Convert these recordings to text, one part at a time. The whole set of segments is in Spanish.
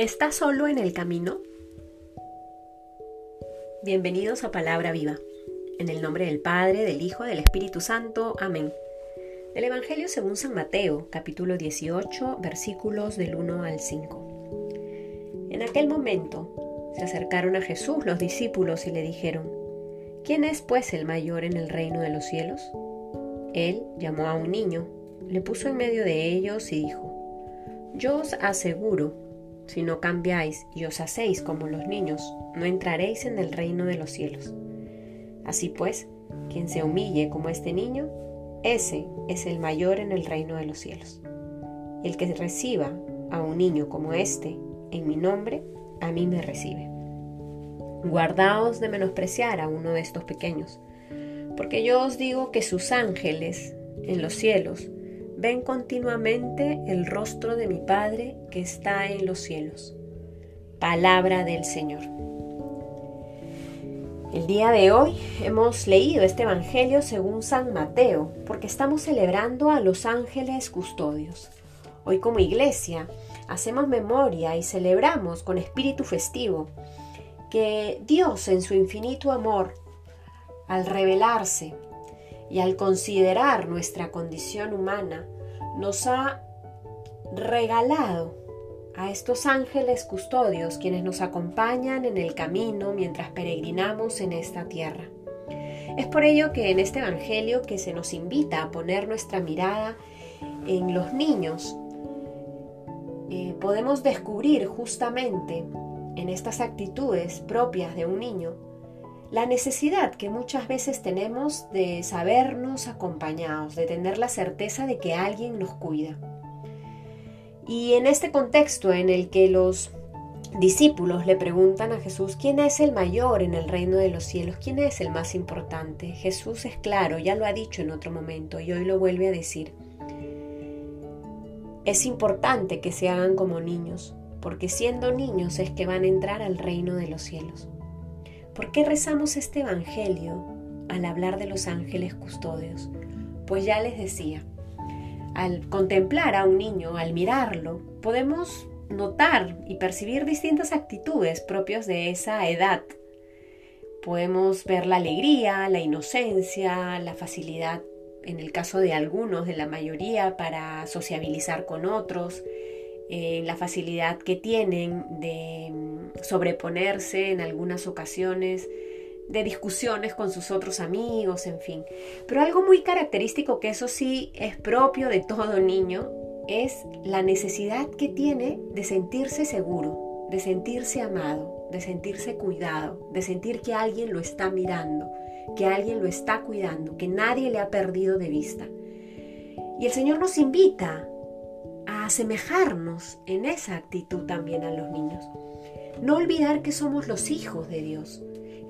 ¿Estás solo en el camino? Bienvenidos a Palabra Viva. En el nombre del Padre, del Hijo, del Espíritu Santo. Amén. Del Evangelio según San Mateo, capítulo 18, versículos del 1 al 5. En aquel momento se acercaron a Jesús los discípulos y le dijeron, ¿quién es pues el mayor en el reino de los cielos? Él llamó a un niño, le puso en medio de ellos y dijo, yo os aseguro, si no cambiáis y os hacéis como los niños, no entraréis en el reino de los cielos. Así pues, quien se humille como este niño, ese es el mayor en el reino de los cielos. El que reciba a un niño como este en mi nombre, a mí me recibe. Guardaos de menospreciar a uno de estos pequeños, porque yo os digo que sus ángeles en los cielos ven continuamente el rostro de mi Padre que está en los cielos. Palabra del Señor. El día de hoy hemos leído este Evangelio según San Mateo, porque estamos celebrando a los ángeles custodios. Hoy como iglesia hacemos memoria y celebramos con espíritu festivo que Dios en su infinito amor, al revelarse y al considerar nuestra condición humana, nos ha regalado a estos ángeles custodios quienes nos acompañan en el camino mientras peregrinamos en esta tierra. Es por ello que en este Evangelio que se nos invita a poner nuestra mirada en los niños, eh, podemos descubrir justamente en estas actitudes propias de un niño la necesidad que muchas veces tenemos de sabernos acompañados, de tener la certeza de que alguien nos cuida. Y en este contexto en el que los discípulos le preguntan a Jesús, ¿quién es el mayor en el reino de los cielos? ¿Quién es el más importante? Jesús es claro, ya lo ha dicho en otro momento y hoy lo vuelve a decir. Es importante que se hagan como niños, porque siendo niños es que van a entrar al reino de los cielos. ¿Por qué rezamos este Evangelio al hablar de los ángeles custodios? Pues ya les decía, al contemplar a un niño, al mirarlo, podemos notar y percibir distintas actitudes propias de esa edad. Podemos ver la alegría, la inocencia, la facilidad, en el caso de algunos, de la mayoría, para sociabilizar con otros, eh, la facilidad que tienen de sobreponerse en algunas ocasiones de discusiones con sus otros amigos, en fin. Pero algo muy característico que eso sí es propio de todo niño es la necesidad que tiene de sentirse seguro, de sentirse amado, de sentirse cuidado, de sentir que alguien lo está mirando, que alguien lo está cuidando, que nadie le ha perdido de vista. Y el Señor nos invita asemejarnos en esa actitud también a los niños. No olvidar que somos los hijos de Dios,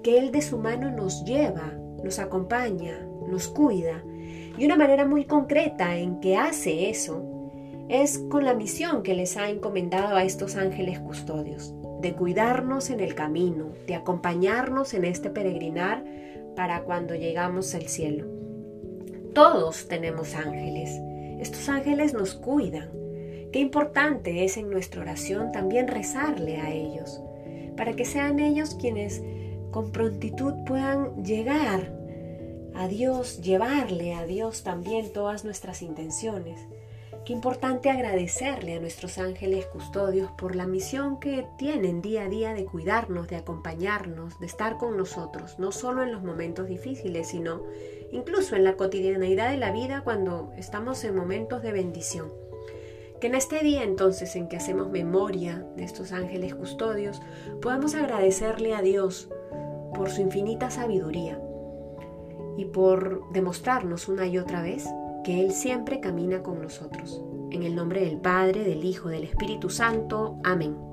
que Él de su mano nos lleva, nos acompaña, nos cuida. Y una manera muy concreta en que hace eso es con la misión que les ha encomendado a estos ángeles custodios, de cuidarnos en el camino, de acompañarnos en este peregrinar para cuando llegamos al cielo. Todos tenemos ángeles. Estos ángeles nos cuidan, Qué importante es en nuestra oración también rezarle a ellos, para que sean ellos quienes con prontitud puedan llegar a Dios, llevarle a Dios también todas nuestras intenciones. Qué importante agradecerle a nuestros ángeles custodios por la misión que tienen día a día de cuidarnos, de acompañarnos, de estar con nosotros, no solo en los momentos difíciles, sino incluso en la cotidianeidad de la vida cuando estamos en momentos de bendición. Que en este día entonces en que hacemos memoria de estos ángeles custodios, podamos agradecerle a Dios por su infinita sabiduría y por demostrarnos una y otra vez que Él siempre camina con nosotros. En el nombre del Padre, del Hijo, del Espíritu Santo. Amén.